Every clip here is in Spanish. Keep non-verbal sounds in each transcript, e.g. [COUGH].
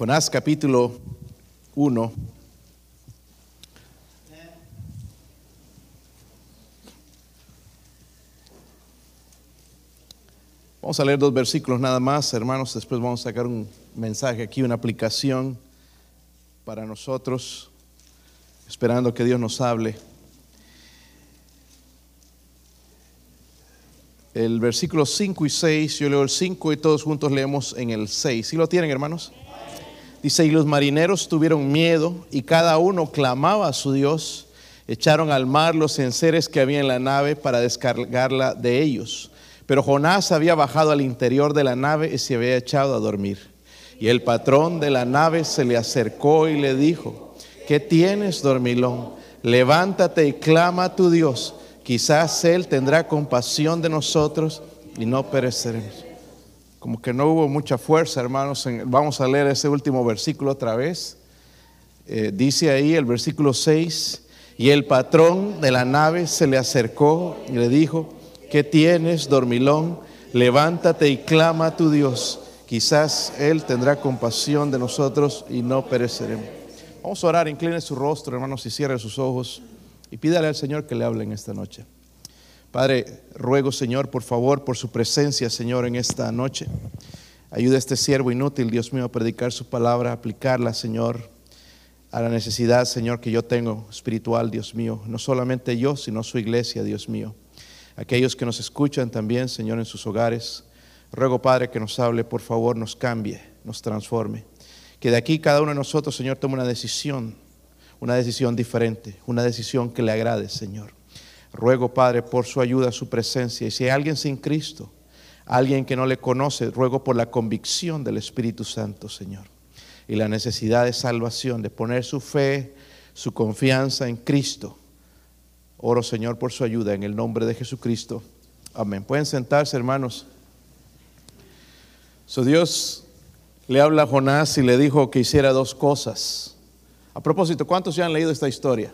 Jonás capítulo 1. Vamos a leer dos versículos nada más, hermanos. Después vamos a sacar un mensaje aquí, una aplicación para nosotros, esperando que Dios nos hable. El versículo 5 y 6, yo leo el 5 y todos juntos leemos en el 6. ¿Sí lo tienen, hermanos? Dice, y los marineros tuvieron miedo y cada uno clamaba a su Dios. Echaron al mar los enseres que había en la nave para descargarla de ellos. Pero Jonás había bajado al interior de la nave y se había echado a dormir. Y el patrón de la nave se le acercó y le dijo, ¿qué tienes, dormilón? Levántate y clama a tu Dios. Quizás Él tendrá compasión de nosotros y no pereceremos. Como que no hubo mucha fuerza, hermanos. Vamos a leer ese último versículo otra vez. Eh, dice ahí el versículo 6, y el patrón de la nave se le acercó y le dijo, ¿qué tienes, dormilón? Levántate y clama a tu Dios. Quizás Él tendrá compasión de nosotros y no pereceremos. Vamos a orar, incline su rostro, hermanos, y cierre sus ojos y pídale al Señor que le hable en esta noche. Padre, ruego, Señor, por favor, por su presencia, Señor, en esta noche. Ayuda a este siervo inútil, Dios mío, a predicar su palabra, a aplicarla, Señor, a la necesidad, Señor, que yo tengo espiritual, Dios mío. No solamente yo, sino su iglesia, Dios mío aquellos que nos escuchan también, Señor, en sus hogares. Ruego, Padre, que nos hable, por favor, nos cambie, nos transforme. Que de aquí cada uno de nosotros, Señor, tome una decisión, una decisión diferente, una decisión que le agrade, Señor. Ruego, Padre, por su ayuda, su presencia. Y si hay alguien sin Cristo, alguien que no le conoce, ruego por la convicción del Espíritu Santo, Señor. Y la necesidad de salvación, de poner su fe, su confianza en Cristo Oro, Señor, por su ayuda en el nombre de Jesucristo. Amén. Pueden sentarse, hermanos. So Dios le habla a Jonás y le dijo que hiciera dos cosas. A propósito, ¿cuántos ya han leído esta historia?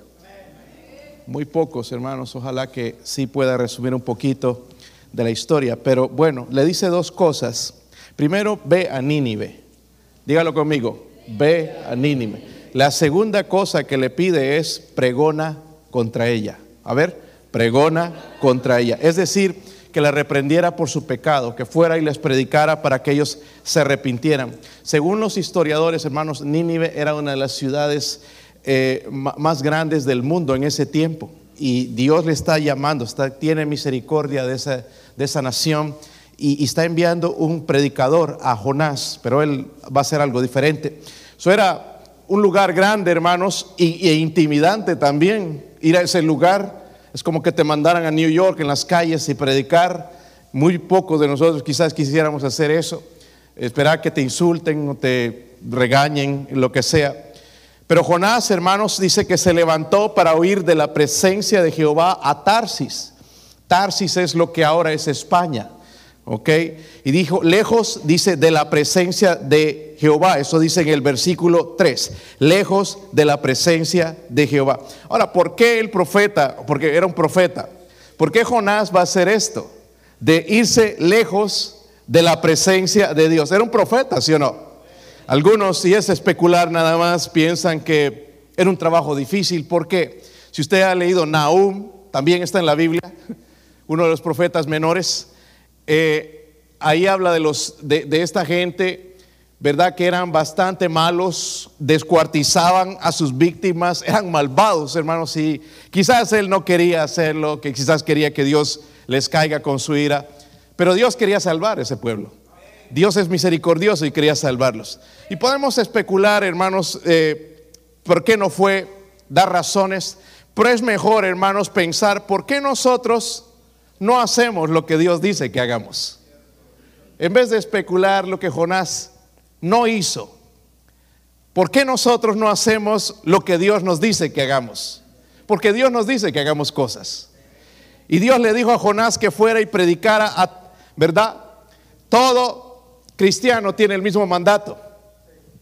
Muy pocos, hermanos. Ojalá que sí pueda resumir un poquito de la historia. Pero bueno, le dice dos cosas. Primero, ve a Nínive. Dígalo conmigo, ve a Nínive. La segunda cosa que le pide es pregona contra ella. A ver, pregona contra ella. Es decir, que la reprendiera por su pecado, que fuera y les predicara para que ellos se arrepintieran. Según los historiadores, hermanos, Nínive era una de las ciudades eh, más grandes del mundo en ese tiempo. Y Dios le está llamando, está, tiene misericordia de esa, de esa nación y, está enviando un predicador a Jonás, pero él va a hacer algo diferente. Eso era un lugar grande, hermanos, y, e intimidante también ir a ese lugar. Es como que te mandaran a New York en las calles y predicar. Muy pocos de nosotros quizás quisiéramos hacer eso. Esperar que te insulten o te regañen, lo que sea. Pero Jonás, hermanos, dice que se levantó para huir de la presencia de Jehová a Tarsis. Tarsis es lo que ahora es España. ¿Ok? Y dijo, lejos, dice, de la presencia de Jehová. Eso dice en el versículo 3. Lejos de la presencia de Jehová. Ahora, ¿por qué el profeta? Porque era un profeta. ¿Por qué Jonás va a hacer esto? De irse lejos de la presencia de Dios. Era un profeta, ¿sí o no? Algunos, si es especular nada más, piensan que era un trabajo difícil. ¿Por qué? Si usted ha leído Nahum, también está en la Biblia, uno de los profetas menores. Eh, ahí habla de, los, de, esta gente, ¿verdad? Que eran bastante malos, descuartizaban a sus víctimas, eran malvados, hermanos, y quizás él no quería hacerlo, que quizás quería que Dios les caiga con su ira, pero Dios quería salvar ese pueblo. Dios es misericordioso y quería salvarlos. Y podemos especular, hermanos, eh, por qué no fue, dar razones, pero es mejor, hermanos, pensar por qué nosotros no hacemos lo que Dios dice que hagamos. En vez de especular lo que Jonás no hizo, ¿por qué nosotros no hacemos lo que Dios nos dice que hagamos? Porque Dios nos dice que hagamos cosas. Y Dios le dijo a Jonás que fuera y predicara, a, ¿verdad? Todo cristiano tiene el mismo mandato.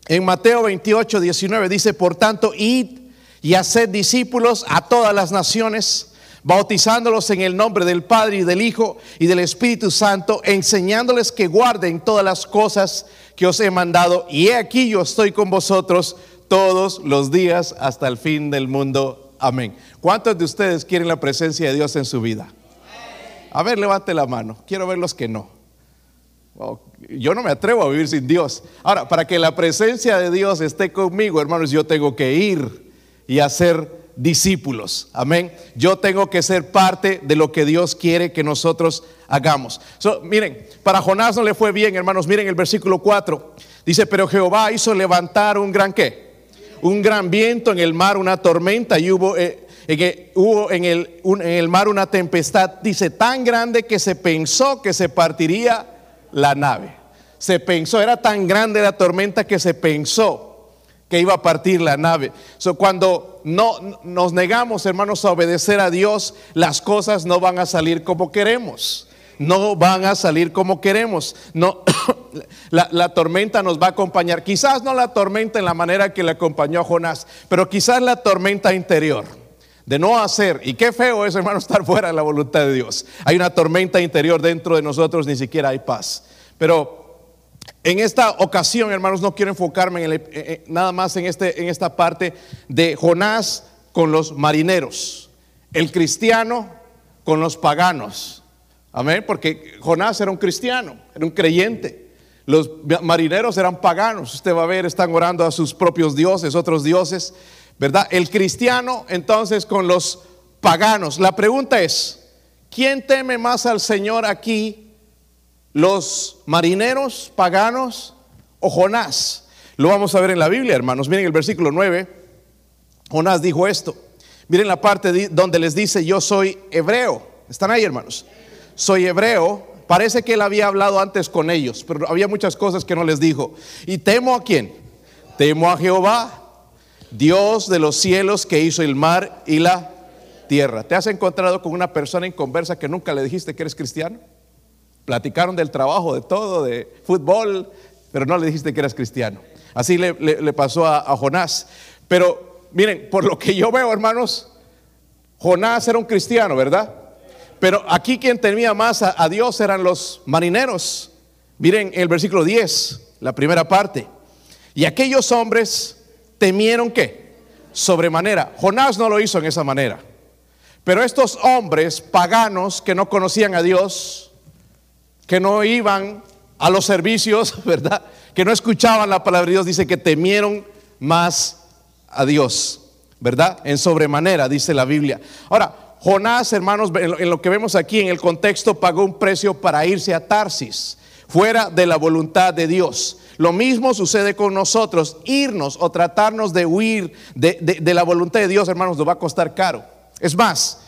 En Mateo 28, 19 dice, por tanto, id y haced discípulos a todas las naciones bautizándolos en el nombre del Padre y del Hijo y del Espíritu Santo, enseñándoles que guarden todas las cosas que os he mandado. Y he aquí yo estoy con vosotros todos los días hasta el fin del mundo. Amén. ¿Cuántos de ustedes quieren la presencia de Dios en su vida? A ver, levante la mano. Quiero ver los que no. Yo no me atrevo a vivir sin Dios. Ahora, para que la presencia de Dios esté conmigo, hermanos, yo tengo que ir y hacer discípulos. Amén. Yo tengo que ser parte de lo que Dios quiere que nosotros hagamos. miren, para Jonás no le fue bien, hermanos. Miren el versículo 4. Dice, pero Jehová hizo levantar un gran qué? Un gran viento en el mar, una tormenta y hubo... Eh, en el mar una tempestad, dice, tan grande que se pensó que se partiría la nave. Se pensó, era tan grande la tormenta que se pensó que iba a partir la nave. cuando no nos negamos, hermanos, a obedecer a Dios, las cosas no van a salir como queremos. No van a salir como queremos. No, [COUGHS] la, la, tormenta nos va a acompañar. Quizás no la tormenta en la manera que le acompañó a Jonás, pero quizás la tormenta interior de no hacer. Y qué feo es, hermano, estar fuera de la voluntad de Dios. Hay una tormenta interior dentro de nosotros, ni siquiera hay paz. Pero en esta ocasión, hermanos, no quiero enfocarme en eh, eh, nada más en, este, en esta parte de Jonás con los marineros, el cristiano con los paganos. Amén, porque Jonás era un cristiano, era un creyente. Los marineros eran paganos. Usted va a ver, están orando a sus propios dioses, otros dioses, ¿verdad? El cristiano entonces con los paganos. La pregunta es, ¿quién teme más al Señor aquí los marineros paganos o Jonás. Lo vamos a ver en la Biblia, hermanos. Miren el versículo 9. Jonás dijo esto. Miren la parte donde les dice, yo soy hebreo. ¿Están ahí, hermanos? Soy hebreo. Parece que él había hablado antes con ellos, pero había muchas cosas que no les dijo. ¿Y temo a quién? Temo a Jehová, Dios de los cielos que hizo el mar y la tierra. ¿Te has encontrado con una persona en conversa que nunca le dijiste que eres cristiano? Platicaron del trabajo, de todo, de fútbol, pero no le dijiste que eras cristiano. Así le, pasó a, Jonás. Pero miren, por lo que yo veo, hermanos, Jonás era un cristiano, ¿verdad? Pero aquí quien temía más a, a, Dios eran los marineros. Miren el versículo 10, la primera parte. Y aquellos hombres temieron qué? Sobremanera. Jonás no lo hizo en esa manera. Pero estos hombres paganos que no conocían a Dios, que no iban a los servicios, [LAUGHS] ¿verdad? Que no escuchaban la palabra de Dios, dice que temieron más a Dios, ¿verdad? En sobremanera, dice la Biblia. Ahora, Jonás, hermanos, en lo que vemos aquí en el contexto, pagó un precio para irse a Tarsis, fuera de la voluntad de Dios. Lo mismo sucede con nosotros, irnos o tratarnos de huir de, de la voluntad de Dios, hermanos, nos va a costar caro. Es más,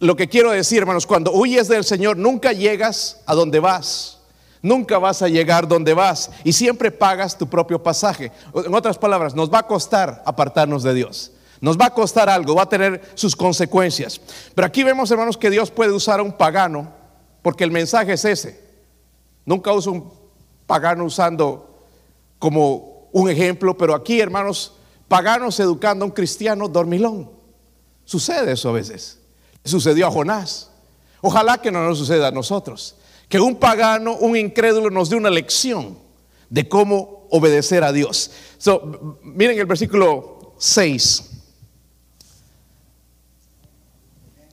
lo que quiero decir, hermanos, cuando huyes del Señor, nunca llegas a donde vas. Nunca vas a llegar donde vas y siempre pagas tu propio pasaje. En otras palabras, nos va a costar apartarnos de Dios. Nos va a costar algo, va a tener sus consecuencias. Pero aquí vemos, hermanos, que Dios puede usar a un pagano porque el mensaje es ese. Nunca uso un pagano usando como un ejemplo, pero aquí, hermanos, paganos educando a un cristiano dormilón. Sucede eso a veces. Sucedió a Jonás. Ojalá que no nos suceda a nosotros. Que un pagano, un incrédulo nos dé una lección de cómo obedecer a Dios. miren el versículo 6.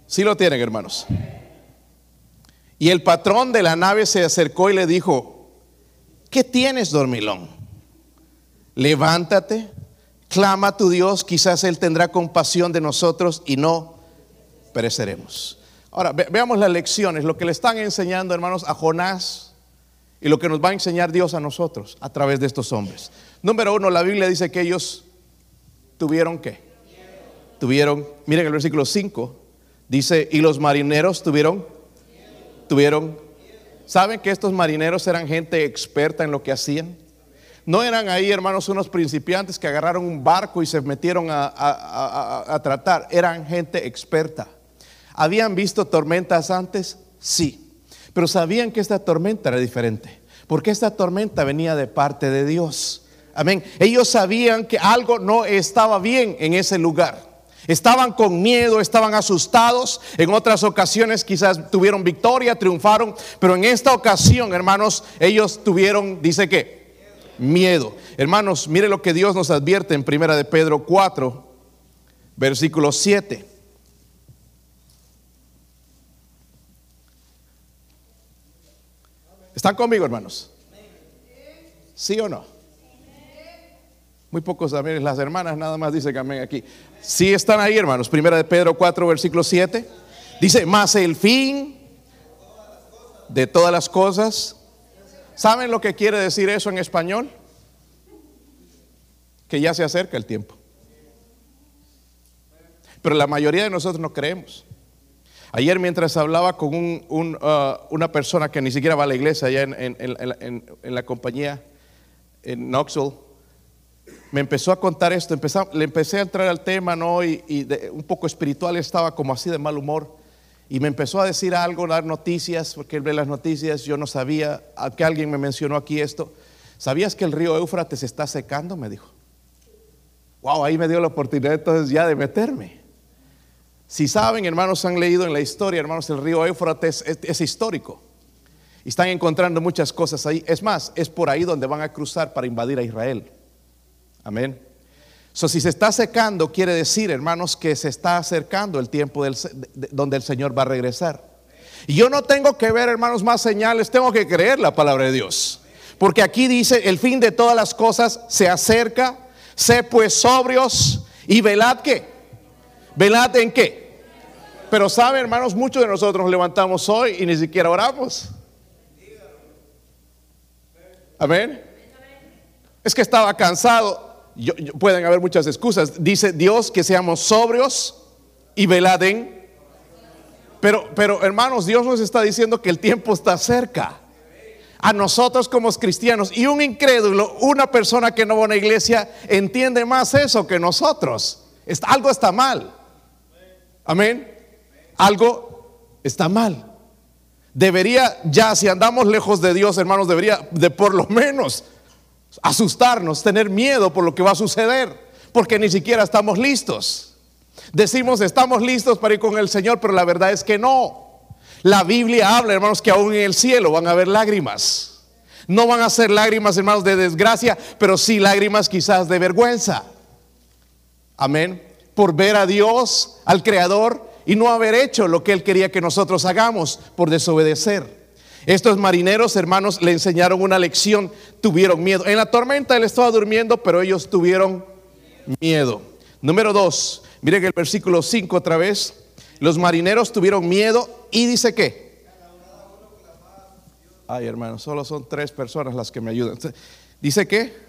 Si lo tienen, hermanos. Y el patrón de la nave se acercó y le dijo, ¿qué tienes, dormilón? Levántate, clama a tu Dios, quizás Él tendrá compasión de nosotros y no pereceremos. Ahora, veamos las lecciones, lo que le están enseñando, hermanos, a Jonás y lo que nos va a enseñar Dios a nosotros a través de estos hombres. Número uno, la Biblia dice que ellos tuvieron qué? Tuvieron, miren el versículo 5, dice, y los marineros tuvieron, tuvieron, ¿saben que estos marineros eran gente experta en lo que hacían? No eran ahí, hermanos, unos principiantes que agarraron un barco y se metieron a tratar, eran gente experta. ¿Habían visto tormentas antes? Sí. Pero sabían que esta tormenta era diferente. Porque esta tormenta venía de parte de Dios. Amén. Ellos sabían que algo no estaba bien en ese lugar. Estaban con miedo, estaban asustados. En otras ocasiones quizás tuvieron victoria, triunfaron. Pero en esta ocasión, hermanos, ellos tuvieron, dice que, miedo. Hermanos, mire lo que Dios nos advierte en Primera de Pedro 4, versículo 7. ¿Están conmigo, hermanos? ¿Sí o no? Muy pocos amén. Las hermanas nada más dicen que amén aquí. Sí están ahí, hermanos. Primera de Pedro 4, versículo 7. Dice, más el fin de todas las cosas. ¿Saben lo que quiere decir eso en español? Que ya se acerca el tiempo. Pero la mayoría de nosotros no creemos. Ayer mientras hablaba con uh, una persona que ni siquiera va a la iglesia allá en, la compañía en Knoxville, me empezó a contar esto, le empecé a entrar al tema, ¿no? Y, un poco espiritual, estaba como así de mal humor. Y me empezó a decir algo, dar noticias, porque él ve las noticias, yo no sabía, que alguien me mencionó aquí esto. ¿Sabías que el río Éufrates está secando? Me dijo. Wow, ahí me dio la oportunidad entonces ya de meterme. Si saben, hermanos, han leído en la historia, hermanos, el río Éufrates es, histórico. Y están encontrando muchas cosas ahí. Es más, es por ahí donde van a cruzar para invadir a Israel. Amén. So, si se está secando, quiere decir, hermanos, que se está acercando el tiempo donde el Señor va a regresar. Y yo no tengo que ver, hermanos, más señales, tengo que creer la palabra de Dios. Porque aquí dice, el fin de todas las cosas se acerca, sé pues sobrios y velad que ¿Velad en qué? Pero saben, hermanos, muchos de nosotros nos levantamos hoy y ni siquiera oramos. Amén. Es que estaba cansado. Pueden haber muchas excusas. Dice Dios que seamos sobrios y veladen. Pero, pero hermanos, Dios nos está diciendo que el tiempo está cerca. A nosotros como cristianos y un incrédulo, una persona que no va a una iglesia, entiende más eso que nosotros. Algo está mal. Amén. Algo está mal. Debería ya, si andamos lejos de Dios, hermanos, debería de por lo menos asustarnos, tener miedo por lo que va a suceder, porque ni siquiera estamos listos. Decimos, estamos listos para ir con el Señor, pero la verdad es que no. La Biblia habla, hermanos, que aún en el cielo van a haber lágrimas. No van a ser lágrimas, hermanos, de desgracia, pero sí lágrimas quizás de vergüenza. Amén por ver a Dios, al Creador, y no haber hecho lo que Él quería que nosotros hagamos por desobedecer. Estos marineros, hermanos, le enseñaron una lección, tuvieron miedo. En la tormenta Él estaba durmiendo, pero ellos tuvieron miedo. Número dos, miren el versículo 5 otra vez. Los marineros tuvieron miedo y dice que. Ay, hermano, solo son tres personas las que me ayudan. Dice que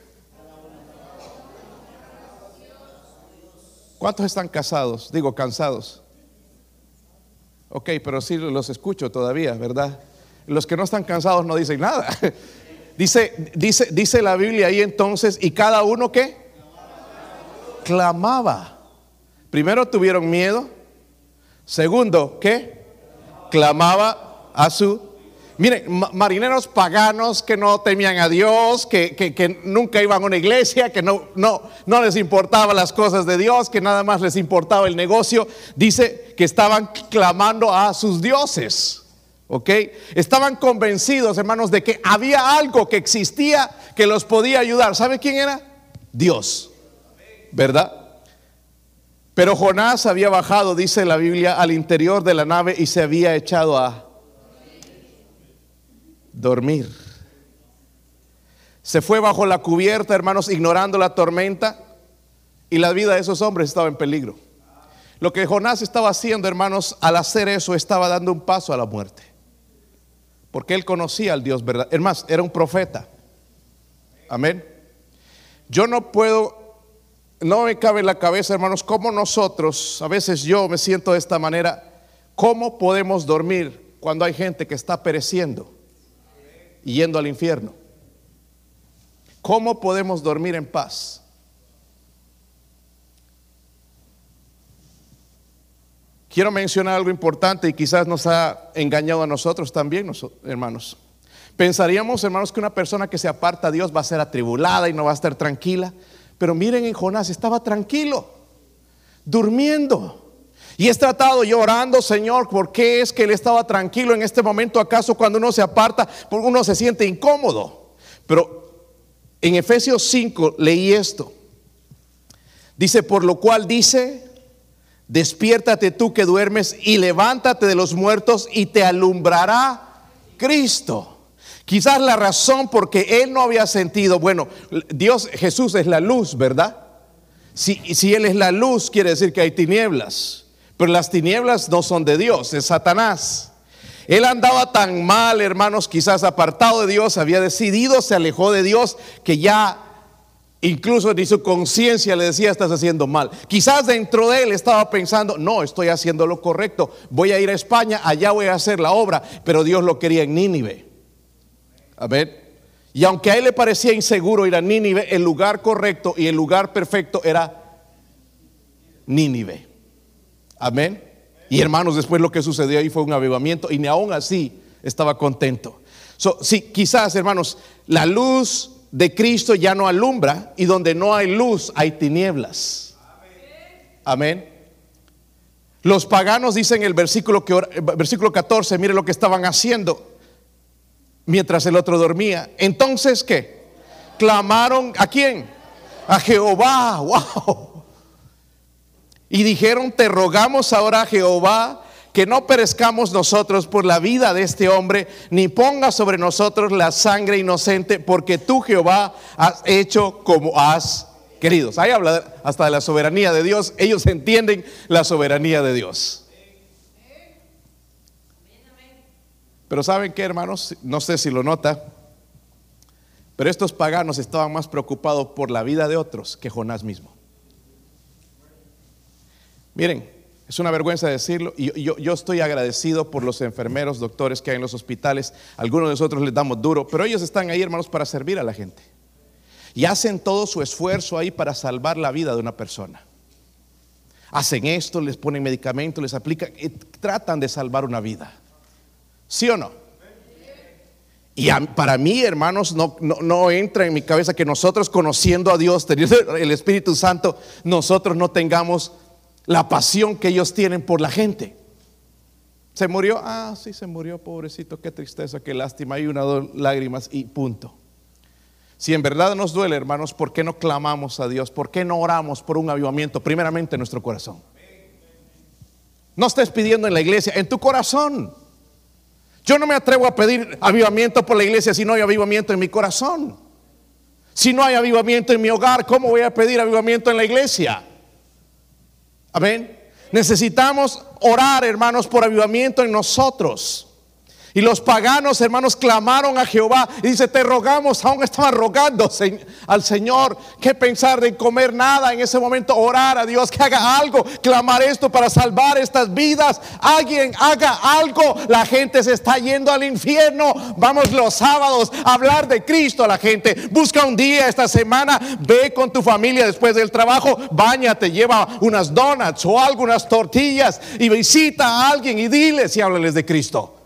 ¿Cuántos están casados? Digo, cansados. Ok, pero sí los escucho todavía, ¿verdad? Los que no están cansados no dicen nada. [LAUGHS] Dice, dice, dice la Biblia ahí entonces, y cada uno que clamaba. Primero tuvieron miedo. Segundo, ¿qué? Clamaba a su Miren, marineros paganos que no temían a Dios, que, nunca iban a una iglesia, que no, no, no les importaba las cosas de Dios, que nada más les importaba el negocio, dice que estaban clamando a sus dioses. ¿Ok? Estaban convencidos, hermanos, de que había algo que existía que los podía ayudar. ¿Sabe quién era? Dios. ¿Verdad? Pero Jonás había bajado, dice la Biblia, al interior de la nave y se había echado a dormir. Se fue bajo la cubierta, hermanos, ignorando la tormenta y la vida de esos hombres estaba en peligro. Lo que Jonás estaba haciendo, hermanos, al hacer eso estaba dando un paso a la muerte. Porque él conocía al Dios verdad. Es más, era un profeta. Amén. Yo no puedo, no me cabe en la cabeza, hermanos, cómo nosotros, a veces yo me siento de esta manera, cómo podemos dormir cuando hay gente que está pereciendo yendo al infierno. ¿Cómo podemos dormir en paz? Quiero mencionar algo importante y quizás nos ha engañado a nosotros también, hermanos. Pensaríamos, hermanos, que una persona que se aparta a Dios va a ser atribulada y no va a estar tranquila. Pero miren en Jonás, estaba tranquilo. durmiendo. Y he tratado llorando, Señor, ¿por qué es que él estaba tranquilo en este momento? ¿Acaso cuando uno se aparta, uno se siente incómodo? Pero en Efesios 5 leí esto. Dice, por lo cual dice, despiértate tú que duermes y levántate de los muertos y te alumbrará Cristo. Quizás la razón porque él no había sentido, bueno, Dios, Jesús es la luz, ¿verdad? Si, si Él es la luz, quiere decir que hay tinieblas. Pero las tinieblas no son de Dios, es Satanás. Él andaba tan mal, hermanos, quizás apartado de Dios, había decidido, se alejó de Dios, que ya incluso ni su conciencia le decía, estás haciendo mal. Quizás dentro de él estaba pensando, no, estoy haciendo lo correcto, voy a ir a España, allá voy a hacer la obra, pero Dios lo quería en Nínive. A ver, y aunque a él le parecía inseguro ir a Nínive, el lugar correcto y el lugar perfecto era Nínive. Amén. Y hermanos, después lo que sucedió ahí fue un avivamiento y ni aún así estaba contento. So, sí, quizás, hermanos, la luz de Cristo ya no alumbra y donde no hay luz hay tinieblas. Amén. Los paganos dicen el versículo, que, versículo 14, mire lo que estaban haciendo mientras el otro dormía. Entonces, ¿qué? Clamaron a quién? A Jehová. Wow. Y dijeron, te rogamos ahora, Jehová, que no perezcamos nosotros por la vida de este hombre, ni ponga sobre nosotros la sangre inocente, porque tú, Jehová, has hecho como has querido. Ahí habla hasta de la soberanía de Dios. Ellos entienden la soberanía de Dios. Pero ¿saben qué, hermanos? No sé si lo nota, pero estos paganos estaban más preocupados por la vida de otros que Jonás mismo. Miren, es una vergüenza decirlo, y yo, estoy agradecido por los enfermeros, doctores que hay en los hospitales. Algunos de nosotros les damos duro, pero ellos están ahí, hermanos, para servir a la gente. Y hacen todo su esfuerzo ahí para salvar la vida de una persona. Hacen esto, les ponen medicamentos, les aplican, tratan de salvar una vida. ¿Sí o no? Y para mí, hermanos, no, no, entra en mi cabeza que nosotros conociendo a Dios, teniendo el Espíritu Santo, nosotros no tengamos la pasión que ellos tienen por la gente. ¿Se murió? Ah, sí, se murió, pobrecito, qué tristeza, qué lástima, hay una dos lágrimas y punto. Si en verdad nos duele, hermanos, ¿por qué no clamamos a Dios? ¿Por qué no oramos por un avivamiento? Primeramente en nuestro corazón. No estés pidiendo en la iglesia, en tu corazón. Yo no me atrevo a pedir avivamiento por la iglesia si no hay avivamiento en mi corazón. Si no hay avivamiento en mi hogar, ¿cómo voy a pedir avivamiento en la iglesia? Amén. Necesitamos orar, hermanos, por avivamiento en nosotros. Y los paganos, hermanos, clamaron a Jehová y dice, te rogamos, aún estaban rogando al Señor, que pensar de comer nada en ese momento, orar a Dios, que haga algo, clamar esto para salvar estas vidas. Alguien haga algo, la gente se está yendo al infierno. Vamos los sábados a hablar de Cristo a la gente. Busca un día esta semana, ve con tu familia después del trabajo, bañate, lleva unas donuts o algunas tortillas y visita a alguien y diles y háblales de Cristo.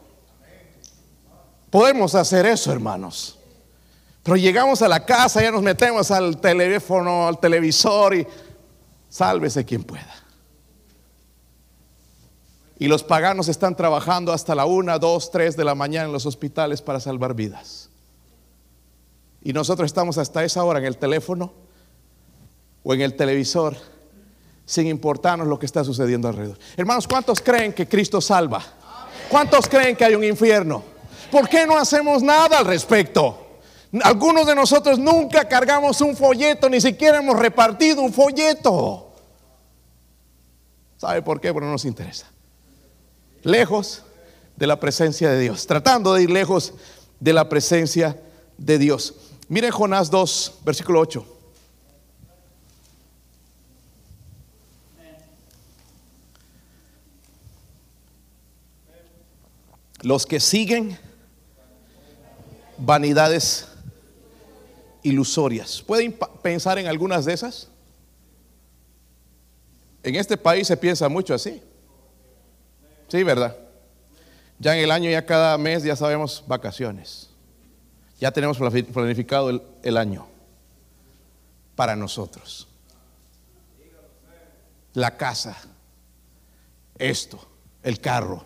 Podemos hacer eso, hermanos. Pero llegamos a la casa, ya nos metemos al teléfono, al televisor y sálvese quien pueda. Y los paganos están trabajando hasta la una, dos, tres de la mañana en los hospitales para salvar vidas. Y nosotros estamos hasta esa hora en el teléfono o en el televisor sin importarnos lo que está sucediendo alrededor. Hermanos, ¿cuántos creen que Cristo salva? ¿Cuántos creen que hay un infierno? ¿Por qué no hacemos nada al respecto? Algunos de nosotros nunca cargamos un folleto, ni siquiera hemos repartido un folleto. ¿Sabe por qué? Porque no nos interesa. Lejos de la presencia de Dios, tratando de ir lejos de la presencia de Dios. Miren Jonás 2, versículo 8. Los que siguen vanidades ilusorias. ¿Pueden pensar en algunas de esas? En este país se piensa mucho así. Sí, ¿verdad? Ya en el año, ya cada mes, ya sabemos vacaciones. Ya tenemos planificado el, el año para nosotros. la casa, esto, el carro.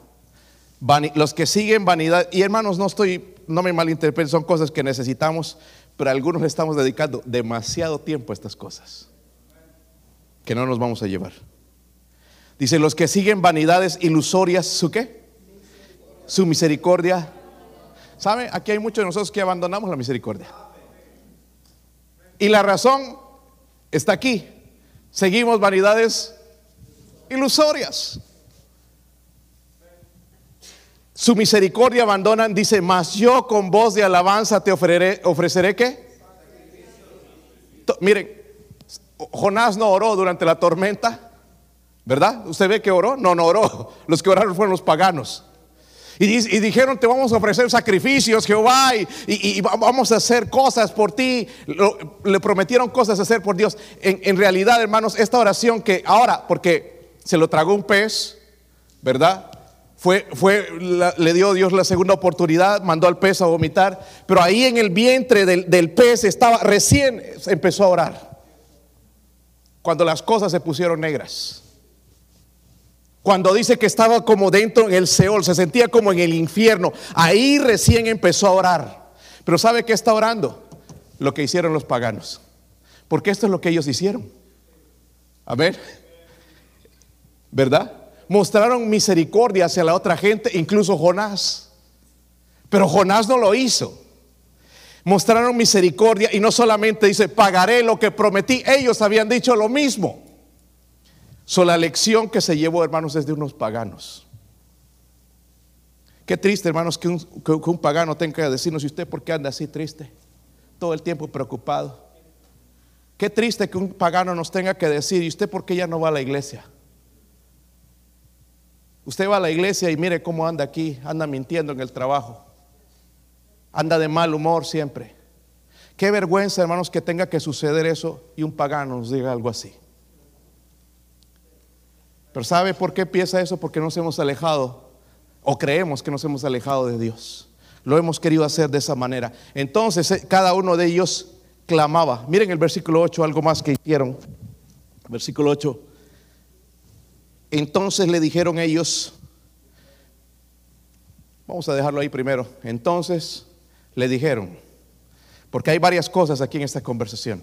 Los que siguen vanidad, y hermanos, no estoy, no me malinterpreten, son cosas que necesitamos, pero algunos estamos dedicando demasiado tiempo a estas cosas que no nos vamos a llevar. Dice, los que siguen vanidades ilusorias, ¿su qué? Su misericordia. ¿Sabe? Aquí hay muchos de nosotros que abandonamos la misericordia. Y la razón está aquí. Seguimos vanidades ilusorias. Su misericordia abandonan, dice, mas yo con voz de alabanza te ofreceré, ofreceré qué? Miren, Jonás no oró durante la tormenta, ¿verdad? ¿Usted ve que oró? No, no oró. [LAUGHS] Los que oraron fueron los paganos. Y, dijeron, te vamos a ofrecer sacrificios, Jehová, y, vamos a hacer cosas por ti. le prometieron cosas a hacer por Dios. En, en realidad, hermanos, esta oración que ahora, porque se lo tragó un pez, ¿verdad? Fue, fue le dio Dios la segunda oportunidad, mandó al pez a vomitar, pero ahí en el vientre del, del pez estaba, recién empezó a orar. Cuando las cosas se pusieron negras. Cuando dice que estaba como dentro en el Seol, se sentía como en el infierno. Ahí recién empezó a orar. Pero ¿sabe qué está orando? Lo que hicieron los paganos. Porque esto es lo que ellos hicieron. Amén. ¿Verdad? Mostraron misericordia hacia la otra gente, incluso Jonás. Pero Jonás no lo hizo. Mostraron misericordia y no solamente dice, pagaré lo que prometí, ellos habían dicho lo mismo. So, la lección que se llevó, hermanos, es de unos paganos. Qué triste, hermanos, que un, que un pagano tenga que decirnos, ¿y usted por qué anda así triste? Todo el tiempo preocupado. Qué triste que un pagano nos tenga que decir, ¿y usted por qué ya no va a la iglesia? Usted va a la iglesia y mire cómo anda aquí, anda mintiendo en el trabajo, anda de mal humor siempre. Qué vergüenza, hermanos, que tenga que suceder eso y un pagano nos diga algo así. Pero ¿sabe por qué piensa eso? Porque nos hemos alejado o creemos que nos hemos alejado de Dios. Lo hemos querido hacer de esa manera. Entonces eh, cada uno de ellos clamaba. Miren el versículo 8, algo más que hicieron. Versículo 8. Entonces le dijeron ellos, vamos a dejarlo ahí primero, entonces le dijeron, porque hay varias cosas aquí en esta conversación.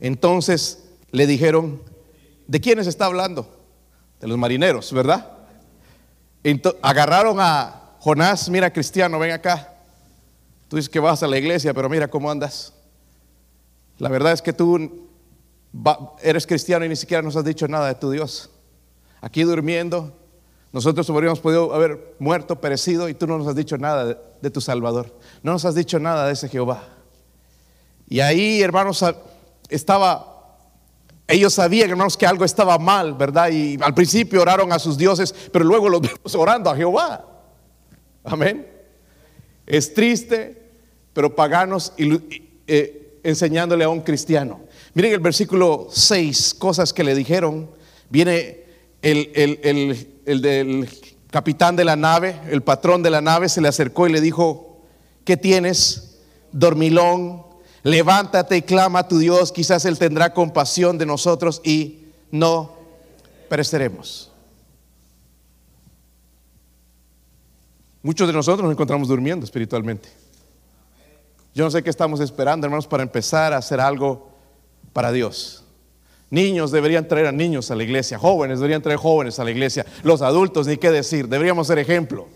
Entonces le dijeron, ¿de quiénes está hablando? De los marineros, ¿verdad? agarraron a Jonás, mira cristiano, ven acá. Tú dices que vas a la iglesia, pero mira cómo andas. La verdad es que tú eres cristiano y ni siquiera nos has dicho nada de tu Dios aquí durmiendo. Nosotros hubiéramos podido haber muerto, perecido, y tú no nos has dicho nada de, tu Salvador. No nos has dicho nada de ese Jehová. Y ahí, hermanos, estaba, ellos sabían, hermanos, que algo estaba mal, ¿verdad? Y al principio oraron a sus dioses, pero luego los [LAUGHS] vimos orando a Jehová. Amén. Es triste, pero paganos eh, enseñándole a un cristiano. Miren el versículo 6, cosas que le dijeron. Viene el, del capitán de la nave, el patrón de la nave, se le acercó y le dijo, ¿qué tienes? Dormilón, levántate y clama a tu Dios, quizás Él tendrá compasión de nosotros y no pereceremos. Muchos de nosotros nos encontramos durmiendo espiritualmente. Yo no sé qué estamos esperando, hermanos, para empezar a hacer algo para Dios. Niños deberían traer a niños a la iglesia, jóvenes deberían traer jóvenes a la iglesia, los adultos, ni qué decir, deberíamos ser ejemplo.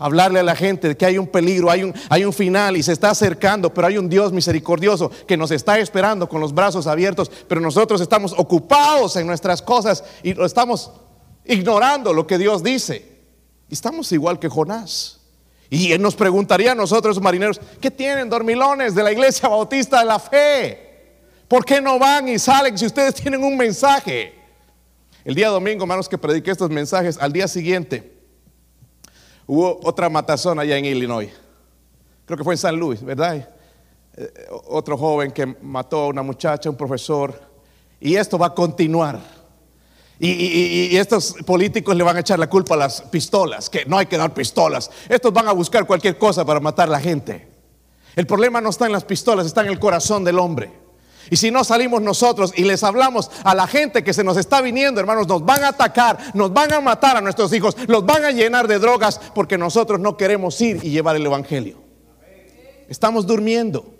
Hablarle a la gente de que hay un peligro, hay un, hay un final y se está acercando, pero hay un Dios misericordioso que nos está esperando con los brazos abiertos, pero nosotros estamos ocupados en nuestras cosas y estamos ignorando lo que Dios dice. Estamos igual que Jonás. Y él nos preguntaría a nosotros, marineros, ¿qué tienen dormilones de la iglesia bautista de la fe? ¿Por qué no van y salen si ustedes tienen un mensaje? El día domingo, hermanos, que prediqué estos mensajes, al día siguiente hubo otra matazón allá en Illinois. Creo que fue en San Luis, ¿verdad? Eh, otro joven que mató a una muchacha, un profesor. Y esto va a continuar. Y, y, estos políticos le van a echar la culpa a las pistolas, que no hay que dar pistolas. Estos van a buscar cualquier cosa para matar a la gente. El problema no está en las pistolas, está en el corazón del hombre. Y si no salimos nosotros y les hablamos a la gente que se nos está viniendo, hermanos, nos van a atacar, nos van a matar a nuestros hijos, los van a llenar de drogas porque nosotros no queremos ir y llevar el Evangelio. Estamos durmiendo.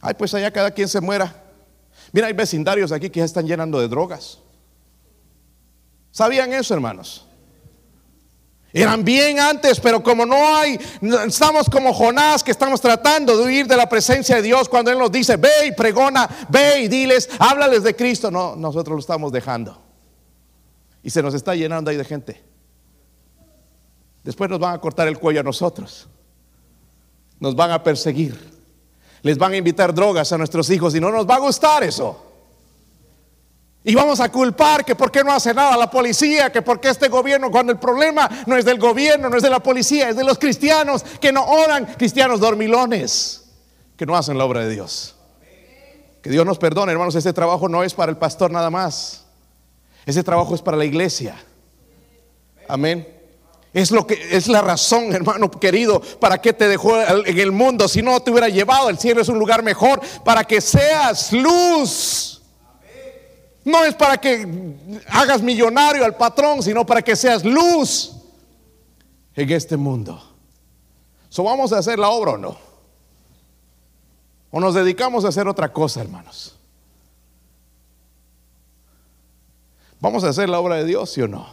Ay, pues allá cada quien se muera. Mira, hay vecindarios aquí que ya están llenando de drogas. ¿Sabían eso, hermanos? Eran bien antes, pero como no hay, estamos como Jonás que estamos tratando de huir de la presencia de Dios cuando Él nos dice, ve y pregona, ve y diles, háblales de Cristo. No, nosotros lo estamos dejando. Y se nos está llenando ahí de gente. Después nos van a cortar el cuello a nosotros. Nos van a perseguir. Les van a invitar drogas a nuestros hijos y no nos va a gustar eso. Y vamos a culpar que por qué no hace nada la policía, que por qué este gobierno, cuando el problema no es del gobierno, no es de la policía, es de los cristianos que no oran, cristianos dormilones, que no hacen la obra de Dios. Que Dios nos perdone, hermanos, este trabajo no es para el pastor nada más. Ese trabajo es para la iglesia. Amén. Es lo que es la razón, hermano querido, para que te dejó en el mundo. Si no te hubiera llevado, el cielo es un lugar mejor para que seas luz no es para que hagas millonario al patrón, sino para que seas luz en este mundo. So, ¿Vamos a hacer la obra o no? ¿O nos dedicamos a hacer otra cosa, hermanos? ¿Vamos a hacer la obra de Dios, sí o no?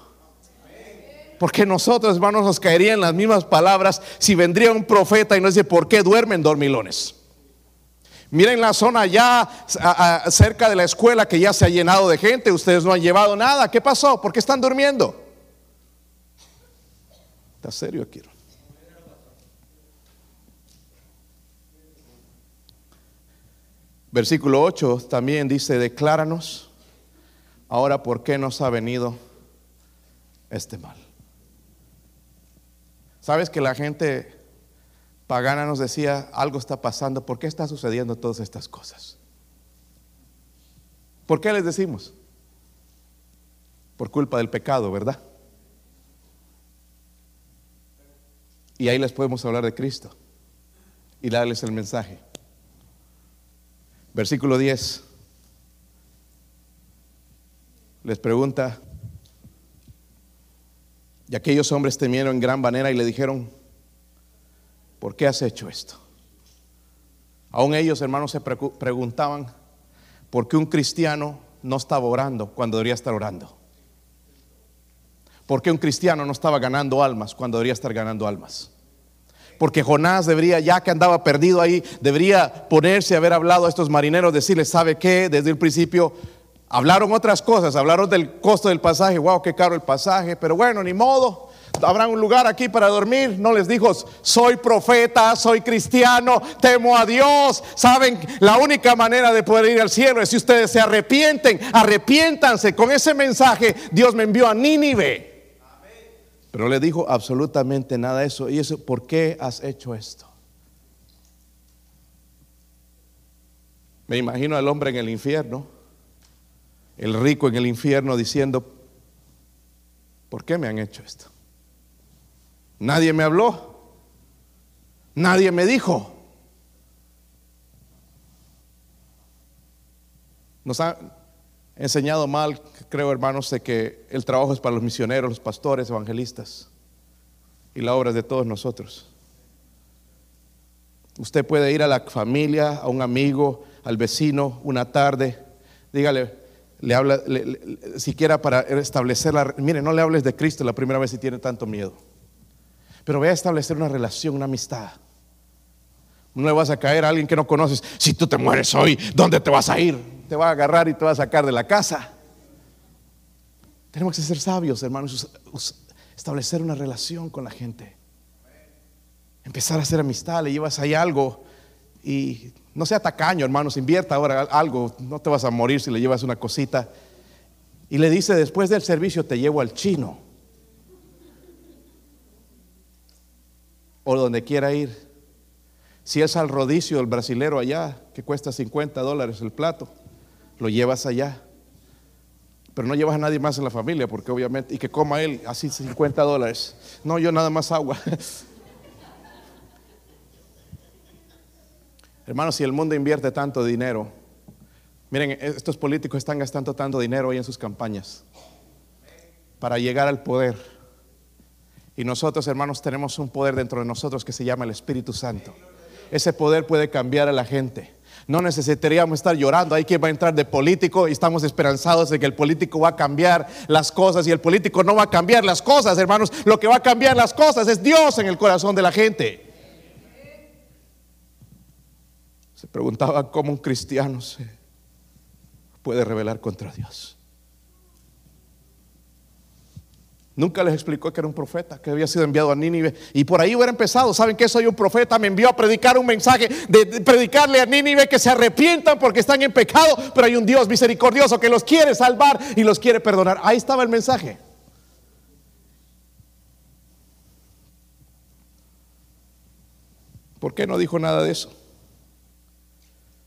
Porque nosotros, hermanos, nos caerían las mismas palabras si vendría un profeta y nos dice, ¿por qué duermen dormilones? Miren la zona ya cerca de la escuela que ya se ha llenado de gente. Ustedes no han llevado nada. ¿Qué pasó? ¿Por qué están durmiendo? ¿Está serio aquí? Versículo 8 también dice, decláranos ahora por qué nos ha venido este mal. ¿Sabes que la gente pagana nos decía, algo está pasando, ¿por qué está sucediendo todas estas cosas? ¿Por qué les decimos? Por culpa del pecado, ¿verdad? Y ahí les podemos hablar de Cristo y darles el mensaje. Versículo 10. Les pregunta, y aquellos hombres temieron en gran manera y le dijeron, ¿por qué has hecho esto? Aún ellos, hermanos, se preguntaban por qué un cristiano no estaba orando cuando debería estar orando. ¿Por qué un cristiano no estaba ganando almas cuando debería estar ganando almas? Porque Jonás debería, ya que andaba perdido ahí, debería ponerse a haber hablado a estos marineros, decirles, ¿sabe qué? Desde el principio hablaron otras cosas, hablaron del costo del pasaje, wow, qué caro el pasaje, pero bueno, ni modo, habrá un lugar aquí para dormir. No les dijo, soy profeta, soy cristiano, temo a Dios. Saben, la única manera de poder ir al cielo es si ustedes se arrepienten, arrepiéntanse. Con ese mensaje Dios me envió a Nínive. Pero le dijo absolutamente nada de eso. ¿Y eso por qué has hecho esto? Me imagino al hombre en el infierno, el rico en el infierno diciendo, ¿por qué me han hecho esto? Nadie me habló. Nadie me dijo. Nos ha enseñado mal, creo hermanos, de que el trabajo es para los misioneros, los pastores, evangelistas. Y la obra es de todos nosotros. Usted puede ir a la familia, a un amigo, al vecino, una tarde. Dígale, le habla, siquiera para establecer la... Mire, no le hables de Cristo la primera vez si tiene tanto miedo. Pero ve a establecer una relación, una amistad. No le vas a caer a alguien que no conoces. Si tú te mueres hoy, ¿dónde te vas a ir? Te va a agarrar y te va a sacar de la casa. Tenemos que ser sabios, hermanos. Establecer una relación con la gente. Empezar a hacer amistad. Le llevas ahí algo. Y no sea tacaño, hermanos. Invierta ahora algo. No te vas a morir si le llevas una cosita. Y le dice, después del servicio te llevo al chino. O donde quiera ir. Si es al rodicio el brasilero allá, que cuesta 50 dólares el plato, lo llevas allá. Pero no llevas a nadie más en la familia, porque obviamente, y que coma él, así 50 dólares. No, yo nada más agua. [LAUGHS] Hermanos, si el mundo invierte tanto dinero, miren, estos políticos están gastando tanto dinero hoy en sus campañas para llegar al poder. Y nosotros, hermanos, tenemos un poder dentro de nosotros que se llama el Espíritu Santo. Ese poder puede cambiar a la gente. No necesitaríamos estar llorando. Hay que va a entrar de político y estamos esperanzados de que el político va a cambiar las cosas y el político no va a cambiar las cosas, hermanos. Lo que va a cambiar las cosas es Dios en el corazón de la gente. Se preguntaba cómo un cristiano se puede rebelar contra Dios. Nunca les explicó que era un profeta, que había sido enviado a Nínive. Y por ahí hubiera empezado. ¿Saben que soy un profeta? Me envió a predicar un mensaje, de, predicarle a Nínive que se arrepientan porque están en pecado, pero hay un Dios misericordioso que los quiere salvar y los quiere perdonar. Ahí estaba el mensaje. ¿Por qué no dijo nada de eso?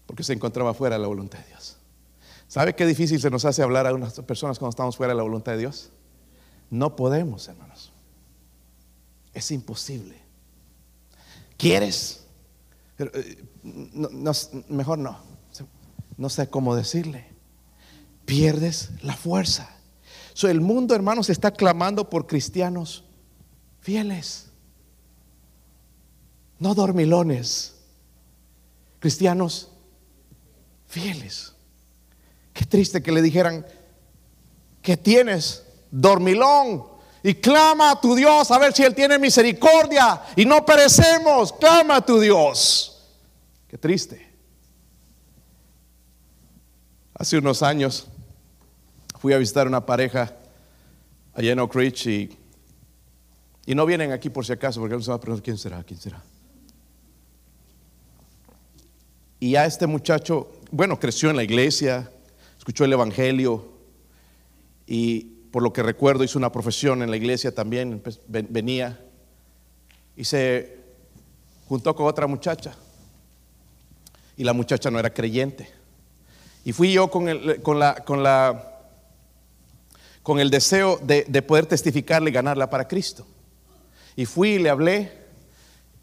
Porque se encontraba fuera de la voluntad de Dios. ¿Sabe qué difícil se nos hace hablar a unas personas cuando estamos fuera de la voluntad de Dios? No podemos, hermanos. Es imposible. ¿Quieres? Eh, mejor no. No sé cómo decirle. Pierdes la fuerza. el mundo, hermanos, está clamando por cristianos fieles. No dormilones. Cristianos fieles. Qué triste que le dijeran que tienes dormilón. Y clama a tu Dios a ver si Él tiene misericordia. Y no perecemos. Clama a tu Dios. Qué triste. Hace unos años fui a visitar una pareja allá en Oak Ridge y, y no vienen aquí por si acaso porque no se va a preguntar quién será, quién será. Y a este muchacho, bueno, creció en la iglesia, escuchó el Evangelio y por lo que recuerdo, hizo una profesión en la iglesia también, pues, venía y se juntó con otra muchacha. Y la muchacha no era creyente. Y fui yo con el, con la, con la, con el deseo de, poder testificarle y ganarla para Cristo. Y fui y le hablé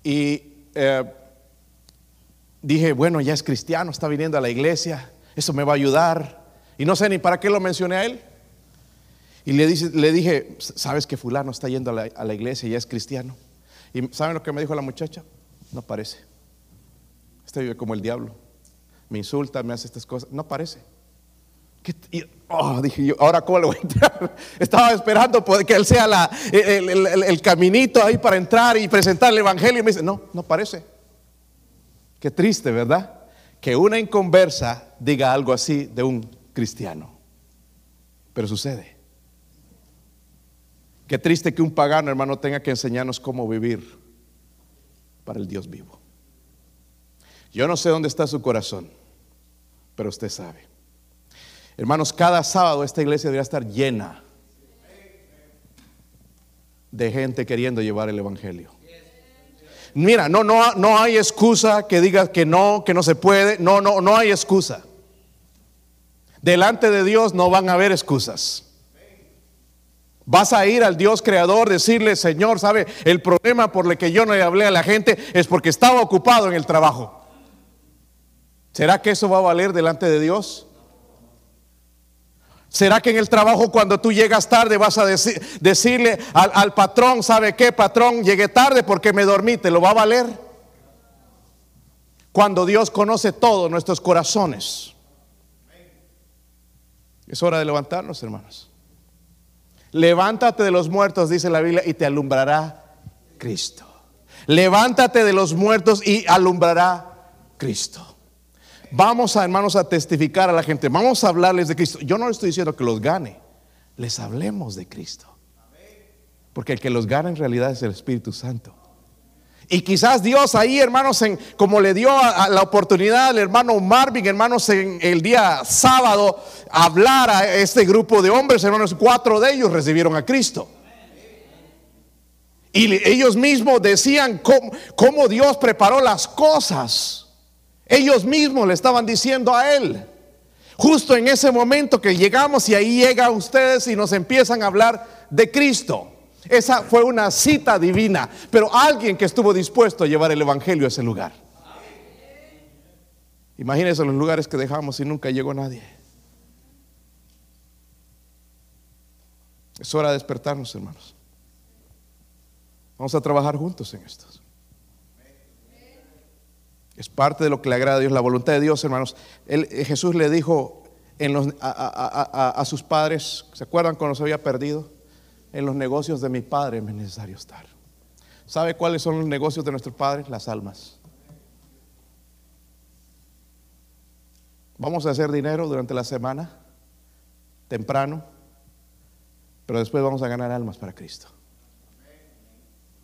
y eh, dije, bueno, ya es cristiano, está viniendo a la iglesia, eso me va a ayudar. Y no sé ni para qué lo mencioné a él. Y le, le dije, ¿sabes que fulano está yendo a la, iglesia y es cristiano? ¿Y saben lo que me dijo la muchacha? No parece. Este vive como el diablo. Me insulta, me hace estas cosas. No parece. oh, dije yo, ahora cómo le voy a entrar. [LAUGHS] Estaba esperando que él sea la, el, caminito ahí para entrar y presentar el evangelio. Y me dice, no, no parece. Qué triste, ¿verdad? Que una inconversa diga algo así de un cristiano. Pero sucede. Qué triste que un pagano, hermano, tenga que enseñarnos cómo vivir para el Dios vivo. Yo no sé dónde está su corazón, pero usted sabe. Hermanos, cada sábado esta iglesia debería estar llena de gente queriendo llevar el Evangelio. Mira, no, no, no hay excusa que diga que no, que no se puede. No, no, no hay excusa. Delante de Dios no van a haber excusas. Vas a ir al Dios creador, decirle, Señor, ¿sabe? El problema por el que yo no le hablé a la gente es porque estaba ocupado en el trabajo. ¿Será que eso va a valer delante de Dios? ¿Será que en el trabajo cuando tú llegas tarde vas a decirle al, al, patrón, ¿sabe qué, patrón? Llegué tarde porque me dormí, ¿te lo va a valer? Cuando Dios conoce todos nuestros corazones. Es hora de levantarnos, hermanos. Levántate de los muertos, dice la Biblia, y te alumbrará Cristo. Levántate de los muertos y alumbrará Cristo. Vamos a, hermanos, a testificar a la gente. Vamos a hablarles de Cristo. Yo no les estoy diciendo que los gane. Les hablemos de Cristo. Porque el que los gana en realidad es el Espíritu Santo. Y quizás Dios ahí, hermanos, en, como le dio la oportunidad al hermano Marvin, hermanos, en el día sábado, hablar a este grupo de hombres, hermanos, cuatro de ellos recibieron a Cristo. Y ellos mismos decían cómo, cómo Dios preparó las cosas. Ellos mismos le estaban diciendo a Él. Justo en ese momento que llegamos y ahí llegan ustedes y nos empiezan a hablar de Cristo. Esa fue una cita divina, pero alguien que estuvo dispuesto a llevar el Evangelio a ese lugar. Imagínense los lugares que dejamos y nunca llegó nadie. Es hora de despertarnos, hermanos. Vamos a trabajar juntos en esto. Es parte de lo que le agrada a Dios, la voluntad de Dios, hermanos. Eh, Jesús le dijo a, sus padres, ¿se acuerdan cuando se había perdido? En los negocios de mi padre me es necesario estar. ¿Sabe cuáles son los negocios de nuestro padre? Las almas. Vamos a hacer dinero durante la semana, temprano, pero después vamos a ganar almas para Cristo.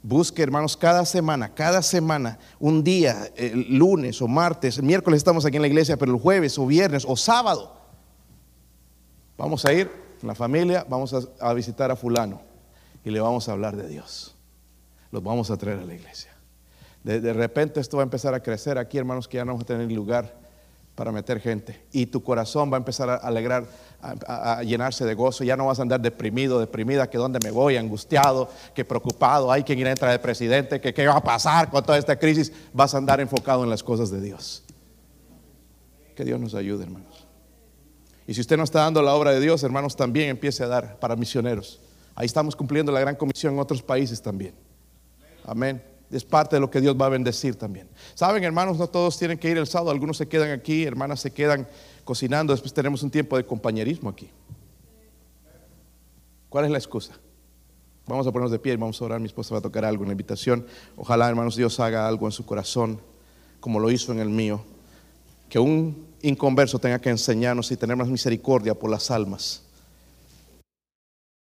Busque, hermanos, cada semana, cada semana, un día, el lunes o martes, miércoles estamos aquí en la iglesia, pero el jueves o viernes o sábado, vamos a ir la familia, vamos a, visitar a fulano y le vamos a hablar de Dios. Los vamos a traer a la iglesia. De, repente esto va a empezar a crecer aquí, hermanos, que ya no vamos a tener lugar para meter gente. Y tu corazón va a empezar a alegrar, a, llenarse de gozo. Ya no vas a andar deprimido, deprimida, que dónde me voy, angustiado, que preocupado. Hay quien irá a entrar de presidente, que qué va a pasar con toda esta crisis. Vas a andar enfocado en las cosas de Dios. Que Dios nos ayude, hermanos. Y si usted no está dando la obra de Dios, hermanos, también empiece a dar para misioneros. Ahí estamos cumpliendo la gran comisión en otros países también. Amén es parte de lo que Dios va a bendecir también. Saben, hermanos, no todos tienen que ir el sábado, algunos se quedan aquí, hermanas se quedan cocinando, después tenemos un tiempo de compañerismo aquí. ¿Cuál es la excusa? Vamos a ponernos de pie y vamos a orar. Mi esposa va a tocar algo en la invitación. Ojalá, hermanos, Dios haga algo en su corazón, como lo hizo en el mío. Que un inconverso tenga que enseñarnos y tener más misericordia por las almas